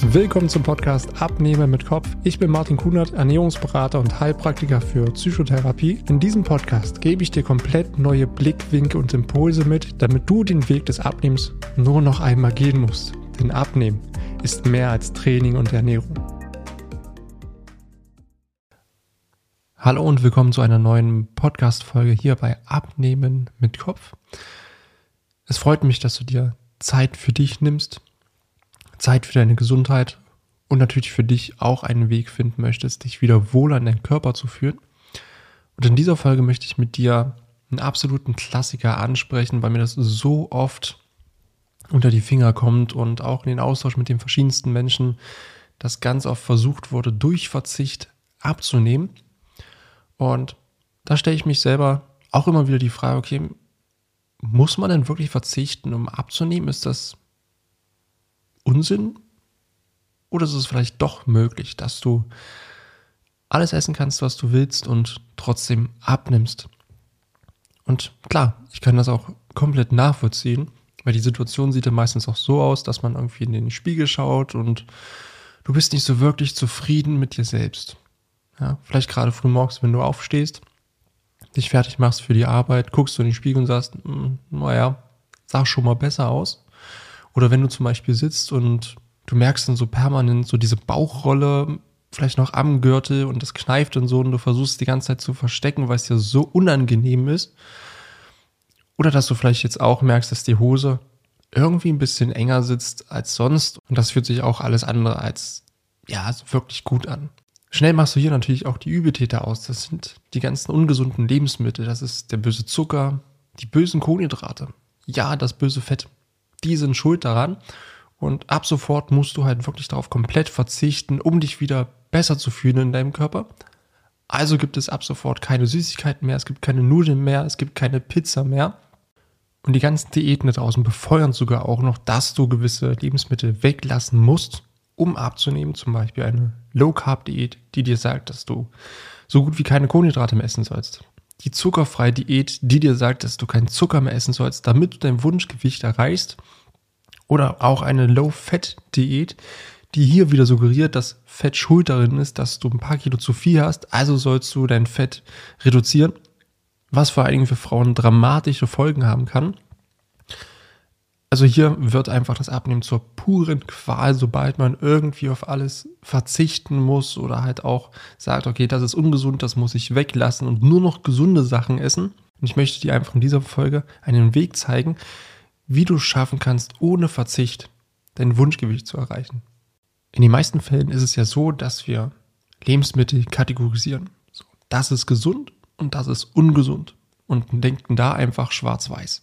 Willkommen zum Podcast Abnehmen mit Kopf. Ich bin Martin Kunert, Ernährungsberater und Heilpraktiker für Psychotherapie. In diesem Podcast gebe ich dir komplett neue Blickwinkel und Impulse mit, damit du den Weg des Abnehmens nur noch einmal gehen musst. Denn Abnehmen ist mehr als Training und Ernährung. Hallo und willkommen zu einer neuen Podcast-Folge hier bei Abnehmen mit Kopf. Es freut mich, dass du dir Zeit für dich nimmst, Zeit für deine Gesundheit und natürlich für dich auch einen Weg finden möchtest, dich wieder wohl an deinen Körper zu führen. Und in dieser Folge möchte ich mit dir einen absoluten Klassiker ansprechen, weil mir das so oft unter die Finger kommt und auch in den Austausch mit den verschiedensten Menschen, das ganz oft versucht wurde, durch Verzicht abzunehmen. Und da stelle ich mich selber auch immer wieder die Frage, okay, muss man denn wirklich verzichten, um abzunehmen? Ist das Unsinn? Oder ist es vielleicht doch möglich, dass du alles essen kannst, was du willst und trotzdem abnimmst? Und klar, ich kann das auch komplett nachvollziehen, weil die Situation sieht ja meistens auch so aus, dass man irgendwie in den Spiegel schaut und du bist nicht so wirklich zufrieden mit dir selbst. Ja, vielleicht gerade früh morgens, wenn du aufstehst, dich fertig machst für die Arbeit, guckst du in den Spiegel und sagst, hm, naja, sah schon mal besser aus. Oder wenn du zum Beispiel sitzt und du merkst dann so permanent so diese Bauchrolle, vielleicht noch am Gürtel und das kneift und so und du versuchst die ganze Zeit zu verstecken, weil es ja so unangenehm ist. Oder dass du vielleicht jetzt auch merkst, dass die Hose irgendwie ein bisschen enger sitzt als sonst und das fühlt sich auch alles andere als ja wirklich gut an. Schnell machst du hier natürlich auch die Übeltäter aus. Das sind die ganzen ungesunden Lebensmittel. Das ist der böse Zucker, die bösen Kohlenhydrate. Ja, das böse Fett die sind schuld daran. Und ab sofort musst du halt wirklich darauf komplett verzichten, um dich wieder besser zu fühlen in deinem Körper. Also gibt es ab sofort keine Süßigkeiten mehr, es gibt keine Nudeln mehr, es gibt keine Pizza mehr. Und die ganzen Diäten da draußen befeuern sogar auch noch, dass du gewisse Lebensmittel weglassen musst, um abzunehmen. Zum Beispiel eine Low-Carb-Diät, die dir sagt, dass du so gut wie keine Kohlenhydrate mehr essen sollst die zuckerfreie Diät, die dir sagt, dass du keinen Zucker mehr essen sollst, damit du dein Wunschgewicht erreichst. Oder auch eine Low-Fat-Diät, die hier wieder suggeriert, dass Fett schuld darin ist, dass du ein paar Kilo zu viel hast, also sollst du dein Fett reduzieren, was vor allen Dingen für Frauen dramatische Folgen haben kann. Also hier wird einfach das Abnehmen zur puren Qual, sobald man irgendwie auf alles verzichten muss oder halt auch sagt, okay, das ist ungesund, das muss ich weglassen und nur noch gesunde Sachen essen. Und ich möchte dir einfach in dieser Folge einen Weg zeigen, wie du schaffen kannst, ohne Verzicht dein Wunschgewicht zu erreichen. In den meisten Fällen ist es ja so, dass wir Lebensmittel kategorisieren. So, das ist gesund und das ist ungesund und denken da einfach schwarz-weiß.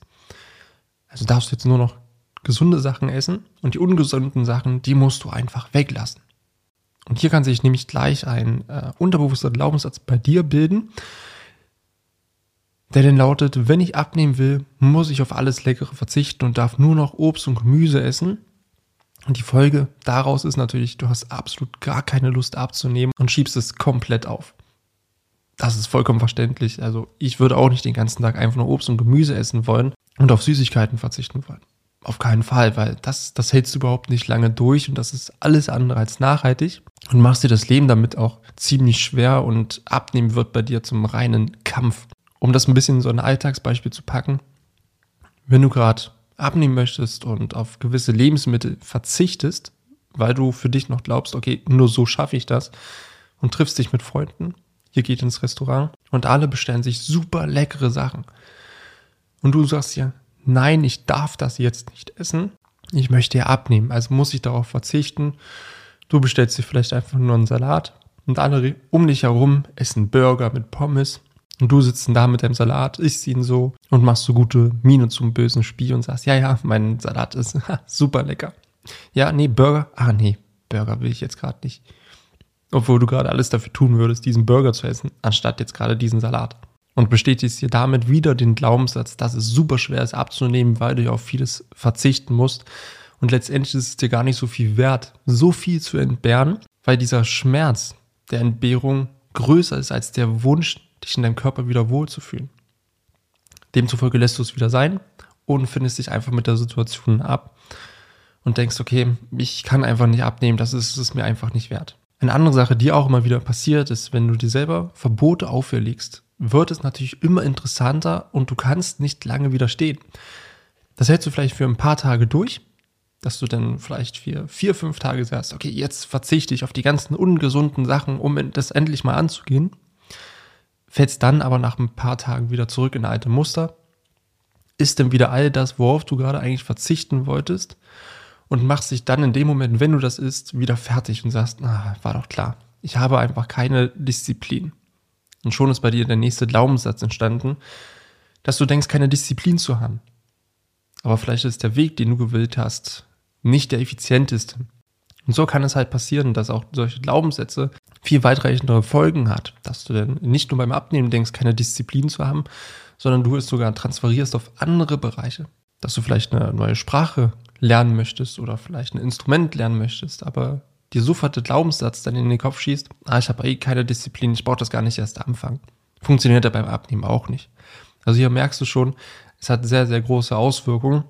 Also darfst du jetzt nur noch gesunde Sachen essen und die ungesunden Sachen, die musst du einfach weglassen. Und hier kann sich nämlich gleich ein äh, unterbewusster Glaubenssatz bei dir bilden, der denn lautet, wenn ich abnehmen will, muss ich auf alles Leckere verzichten und darf nur noch Obst und Gemüse essen. Und die Folge daraus ist natürlich, du hast absolut gar keine Lust abzunehmen und schiebst es komplett auf. Das ist vollkommen verständlich. Also ich würde auch nicht den ganzen Tag einfach nur Obst und Gemüse essen wollen und auf Süßigkeiten verzichten wollen. Auf keinen Fall, weil das, das hältst du überhaupt nicht lange durch und das ist alles andere als nachhaltig und machst dir das Leben damit auch ziemlich schwer und abnehmen wird bei dir zum reinen Kampf. Um das ein bisschen so ein Alltagsbeispiel zu packen, wenn du gerade abnehmen möchtest und auf gewisse Lebensmittel verzichtest, weil du für dich noch glaubst, okay, nur so schaffe ich das und triffst dich mit Freunden, ihr geht ins Restaurant und alle bestellen sich super leckere Sachen. Und du sagst ja, nein, ich darf das jetzt nicht essen. Ich möchte ja abnehmen, also muss ich darauf verzichten. Du bestellst dir vielleicht einfach nur einen Salat und alle um dich herum essen Burger mit Pommes und du sitzt da mit deinem Salat, isst ihn so und machst so gute Miene zum bösen Spiel und sagst, ja, ja, mein Salat ist super lecker. Ja, nee, Burger, ah nee, Burger will ich jetzt gerade nicht. Obwohl du gerade alles dafür tun würdest, diesen Burger zu essen, anstatt jetzt gerade diesen Salat und bestätigst dir damit wieder den Glaubenssatz, dass es super schwer ist abzunehmen, weil du ja auf vieles verzichten musst. Und letztendlich ist es dir gar nicht so viel wert, so viel zu entbehren, weil dieser Schmerz der Entbehrung größer ist als der Wunsch, dich in deinem Körper wieder wohlzufühlen. Demzufolge lässt du es wieder sein und findest dich einfach mit der Situation ab. und denkst, okay, ich kann einfach nicht abnehmen, das ist es mir einfach nicht wert. Eine andere Sache, die auch immer wieder passiert, ist, wenn du dir selber Verbote auferlegst, wird es natürlich immer interessanter und du kannst nicht lange widerstehen. Das hältst du vielleicht für ein paar Tage durch, dass du dann vielleicht für vier, fünf Tage sagst, okay, jetzt verzichte ich auf die ganzen ungesunden Sachen, um das endlich mal anzugehen. Fällst dann aber nach ein paar Tagen wieder zurück in alte Muster, ist dann wieder all das, worauf du gerade eigentlich verzichten wolltest und machst dich dann in dem Moment, wenn du das isst, wieder fertig und sagst, na, war doch klar, ich habe einfach keine Disziplin. Und schon ist bei dir der nächste Glaubenssatz entstanden, dass du denkst, keine Disziplin zu haben. Aber vielleicht ist der Weg, den du gewählt hast, nicht der effizienteste. Und so kann es halt passieren, dass auch solche Glaubenssätze viel weitreichendere Folgen hat, dass du dann nicht nur beim Abnehmen denkst, keine Disziplin zu haben, sondern du es sogar transferierst auf andere Bereiche. Dass du vielleicht eine neue Sprache lernen möchtest oder vielleicht ein Instrument lernen möchtest, aber dir sofort der Glaubenssatz dann in den Kopf schießt, ah, ich habe eh keine Disziplin, ich brauche das gar nicht erst anfangen. Funktioniert ja beim Abnehmen auch nicht. Also hier merkst du schon, es hat sehr, sehr große Auswirkungen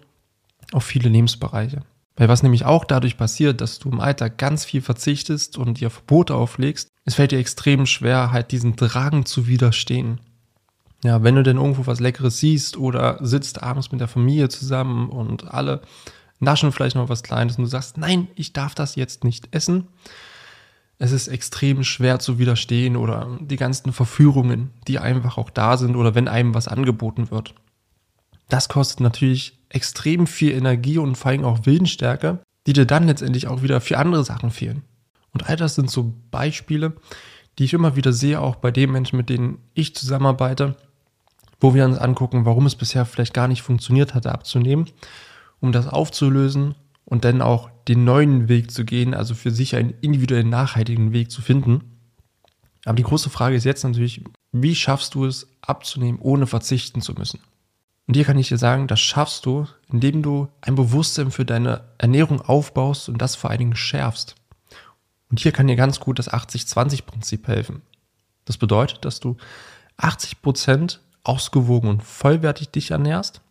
auf viele Lebensbereiche. Weil was nämlich auch dadurch passiert, dass du im Alltag ganz viel verzichtest und dir Verbote auflegst, es fällt dir extrem schwer, halt diesen Drang zu widerstehen. Ja, wenn du denn irgendwo was Leckeres siehst oder sitzt abends mit der Familie zusammen und alle naschen vielleicht noch was Kleines und du sagst, nein, ich darf das jetzt nicht essen. Es ist extrem schwer zu widerstehen oder die ganzen Verführungen, die einfach auch da sind oder wenn einem was angeboten wird. Das kostet natürlich extrem viel Energie und vor allem auch Willensstärke, die dir dann letztendlich auch wieder für andere Sachen fehlen. Und all das sind so Beispiele, die ich immer wieder sehe, auch bei den Menschen, mit denen ich zusammenarbeite, wo wir uns angucken, warum es bisher vielleicht gar nicht funktioniert hatte, abzunehmen, um das aufzulösen und dann auch den neuen Weg zu gehen, also für sich einen individuellen, nachhaltigen Weg zu finden. Aber die große Frage ist jetzt natürlich, wie schaffst du es abzunehmen, ohne verzichten zu müssen? Und hier kann ich dir sagen, das schaffst du, indem du ein Bewusstsein für deine Ernährung aufbaust und das vor allen Dingen schärfst. Und hier kann dir ganz gut das 80-20-Prinzip helfen. Das bedeutet, dass du 80 Prozent ausgewogen und vollwertig dich ernährst.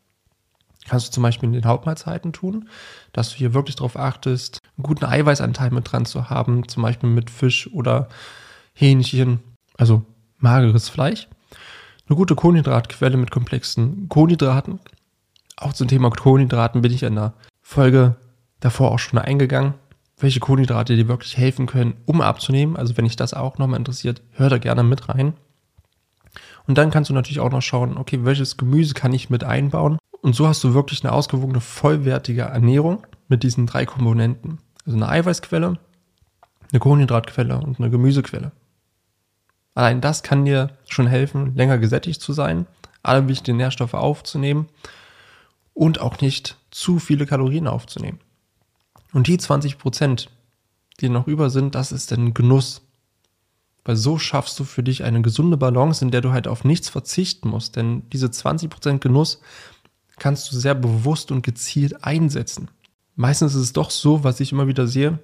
Kannst du zum Beispiel in den Hauptmahlzeiten tun, dass du hier wirklich darauf achtest, einen guten Eiweißanteil mit dran zu haben, zum Beispiel mit Fisch oder Hähnchen, also mageres Fleisch. Eine gute Kohlenhydratquelle mit komplexen Kohlenhydraten. Auch zum Thema Kohlenhydraten bin ich in der Folge davor auch schon eingegangen, welche Kohlenhydrate dir wirklich helfen können, um abzunehmen. Also wenn dich das auch nochmal interessiert, hör da gerne mit rein. Und dann kannst du natürlich auch noch schauen, okay, welches Gemüse kann ich mit einbauen? Und so hast du wirklich eine ausgewogene, vollwertige Ernährung mit diesen drei Komponenten. Also eine Eiweißquelle, eine Kohlenhydratquelle und eine Gemüsequelle. Allein das kann dir schon helfen, länger gesättigt zu sein, alle wichtigen Nährstoffe aufzunehmen und auch nicht zu viele Kalorien aufzunehmen. Und die 20 Prozent, die noch über sind, das ist ein Genuss. Weil so schaffst du für dich eine gesunde Balance, in der du halt auf nichts verzichten musst. Denn diese 20 Prozent Genuss kannst du sehr bewusst und gezielt einsetzen. Meistens ist es doch so, was ich immer wieder sehe,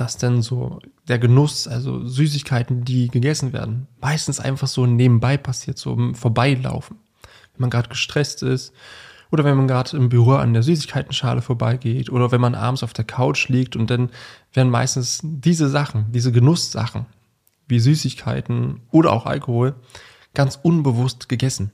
dass dann so der Genuss, also Süßigkeiten, die gegessen werden, meistens einfach so nebenbei passiert, so im Vorbeilaufen. Wenn man gerade gestresst ist oder wenn man gerade im Büro an der Süßigkeitenschale vorbeigeht oder wenn man abends auf der Couch liegt und dann werden meistens diese Sachen, diese Genusssachen, wie Süßigkeiten oder auch Alkohol, ganz unbewusst gegessen.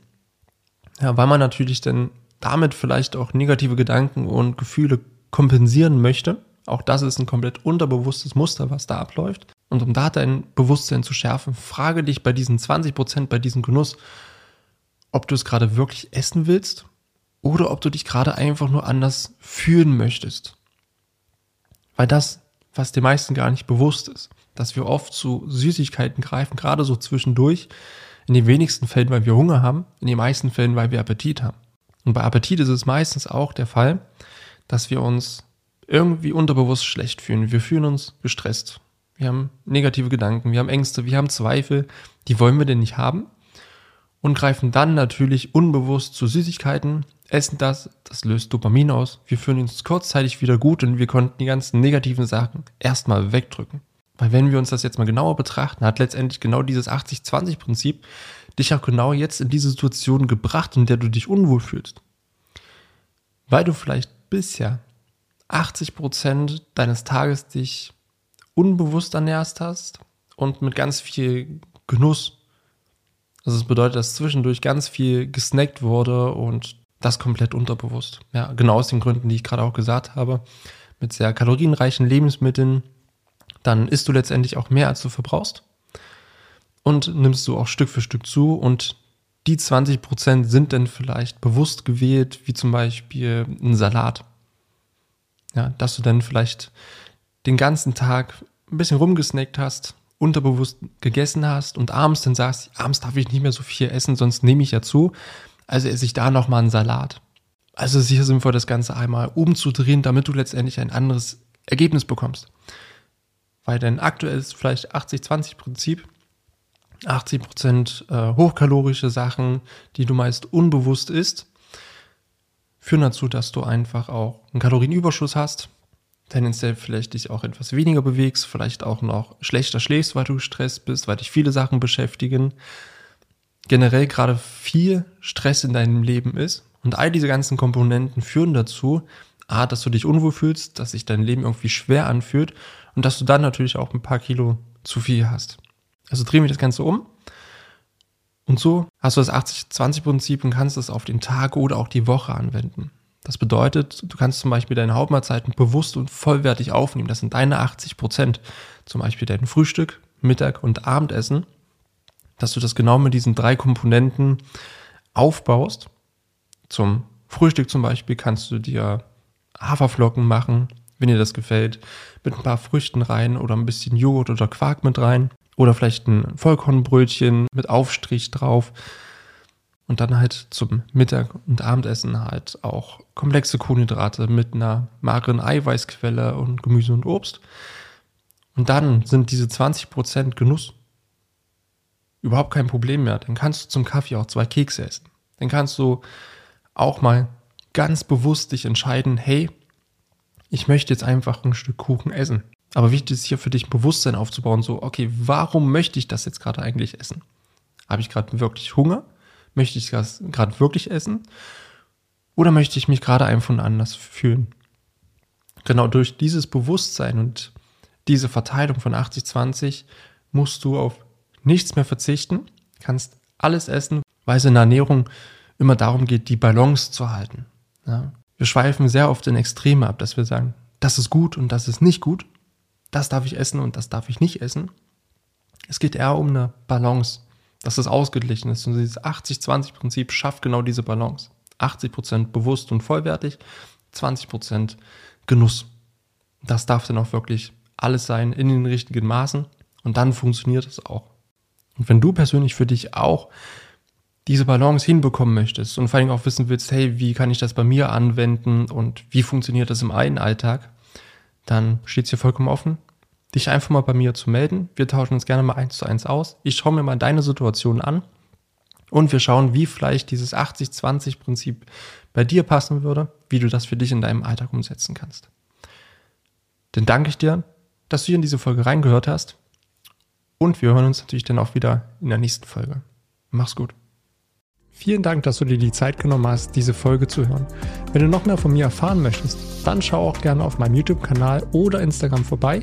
Ja, weil man natürlich dann damit vielleicht auch negative Gedanken und Gefühle kompensieren möchte auch das ist ein komplett unterbewusstes Muster, was da abläuft. Und um da dein Bewusstsein zu schärfen, frage dich bei diesen 20 Prozent, bei diesem Genuss, ob du es gerade wirklich essen willst oder ob du dich gerade einfach nur anders fühlen möchtest. Weil das, was den meisten gar nicht bewusst ist, dass wir oft zu Süßigkeiten greifen, gerade so zwischendurch, in den wenigsten Fällen, weil wir Hunger haben, in den meisten Fällen, weil wir Appetit haben. Und bei Appetit ist es meistens auch der Fall, dass wir uns irgendwie unterbewusst schlecht fühlen. Wir fühlen uns gestresst. Wir haben negative Gedanken, wir haben Ängste, wir haben Zweifel. Die wollen wir denn nicht haben? Und greifen dann natürlich unbewusst zu Süßigkeiten, essen das, das löst Dopamin aus. Wir fühlen uns kurzzeitig wieder gut und wir konnten die ganzen negativen Sachen erstmal wegdrücken. Weil wenn wir uns das jetzt mal genauer betrachten, hat letztendlich genau dieses 80-20-Prinzip dich auch genau jetzt in diese Situation gebracht, in der du dich unwohl fühlst. Weil du vielleicht bisher 80 Prozent deines Tages dich unbewusst ernährst hast und mit ganz viel Genuss. Also das bedeutet, dass zwischendurch ganz viel gesnackt wurde und das komplett unterbewusst. Ja, genau aus den Gründen, die ich gerade auch gesagt habe. Mit sehr kalorienreichen Lebensmitteln, dann isst du letztendlich auch mehr, als du verbrauchst. Und nimmst du auch Stück für Stück zu und die 20 Prozent sind dann vielleicht bewusst gewählt, wie zum Beispiel ein Salat. Ja, dass du dann vielleicht den ganzen Tag ein bisschen rumgesnackt hast, unterbewusst gegessen hast und abends dann sagst, abends darf ich nicht mehr so viel essen, sonst nehme ich ja zu. Also esse ich da nochmal einen Salat. Also sicher sinnvoll, das Ganze einmal umzudrehen, damit du letztendlich ein anderes Ergebnis bekommst. Weil dein aktuelles vielleicht 80-20-Prinzip 80 Prozent äh, hochkalorische Sachen, die du meist unbewusst isst, führen dazu, dass du einfach auch einen Kalorienüberschuss hast, tendenziell vielleicht dich auch etwas weniger bewegst, vielleicht auch noch schlechter schläfst, weil du gestresst bist, weil dich viele Sachen beschäftigen, generell gerade viel Stress in deinem Leben ist und all diese ganzen Komponenten führen dazu, a, dass du dich unwohl fühlst, dass sich dein Leben irgendwie schwer anfühlt und dass du dann natürlich auch ein paar Kilo zu viel hast. Also drehen wir das Ganze um. Und so hast du das 80-20-Prinzip und kannst es auf den Tag oder auch die Woche anwenden. Das bedeutet, du kannst zum Beispiel deine Hauptmahlzeiten bewusst und vollwertig aufnehmen. Das sind deine 80 Prozent. Zum Beispiel dein Frühstück, Mittag und Abendessen. Dass du das genau mit diesen drei Komponenten aufbaust. Zum Frühstück zum Beispiel kannst du dir Haferflocken machen, wenn dir das gefällt, mit ein paar Früchten rein oder ein bisschen Joghurt oder Quark mit rein. Oder vielleicht ein Vollkornbrötchen mit Aufstrich drauf. Und dann halt zum Mittag- und Abendessen halt auch komplexe Kohlenhydrate mit einer mageren Eiweißquelle und Gemüse und Obst. Und dann sind diese 20% Genuss überhaupt kein Problem mehr. Dann kannst du zum Kaffee auch zwei Kekse essen. Dann kannst du auch mal ganz bewusst dich entscheiden, hey, ich möchte jetzt einfach ein Stück Kuchen essen. Aber wichtig ist hier für dich ein Bewusstsein aufzubauen, so, okay, warum möchte ich das jetzt gerade eigentlich essen? Habe ich gerade wirklich Hunger? Möchte ich das gerade wirklich essen? Oder möchte ich mich gerade einfach anders fühlen? Genau durch dieses Bewusstsein und diese Verteilung von 80-20 musst du auf nichts mehr verzichten, kannst alles essen, weil es in der Ernährung immer darum geht, die Balance zu halten. Ja? Wir schweifen sehr oft in Extreme ab, dass wir sagen, das ist gut und das ist nicht gut das darf ich essen und das darf ich nicht essen. Es geht eher um eine Balance, dass es ausgeglichen ist. Und dieses 80-20-Prinzip schafft genau diese Balance. 80% bewusst und vollwertig, 20% Genuss. Das darf dann auch wirklich alles sein in den richtigen Maßen und dann funktioniert es auch. Und wenn du persönlich für dich auch diese Balance hinbekommen möchtest und vor allem auch wissen willst, hey, wie kann ich das bei mir anwenden und wie funktioniert das im einen Alltag, dann steht es dir vollkommen offen, dich einfach mal bei mir zu melden. Wir tauschen uns gerne mal eins zu eins aus. Ich schaue mir mal deine Situation an und wir schauen, wie vielleicht dieses 80-20-Prinzip bei dir passen würde, wie du das für dich in deinem Alltag umsetzen kannst. Dann danke ich dir, dass du hier in diese Folge reingehört hast und wir hören uns natürlich dann auch wieder in der nächsten Folge. Mach's gut. Vielen Dank, dass du dir die Zeit genommen hast, diese Folge zu hören. Wenn du noch mehr von mir erfahren möchtest, dann schau auch gerne auf meinem YouTube-Kanal oder Instagram vorbei.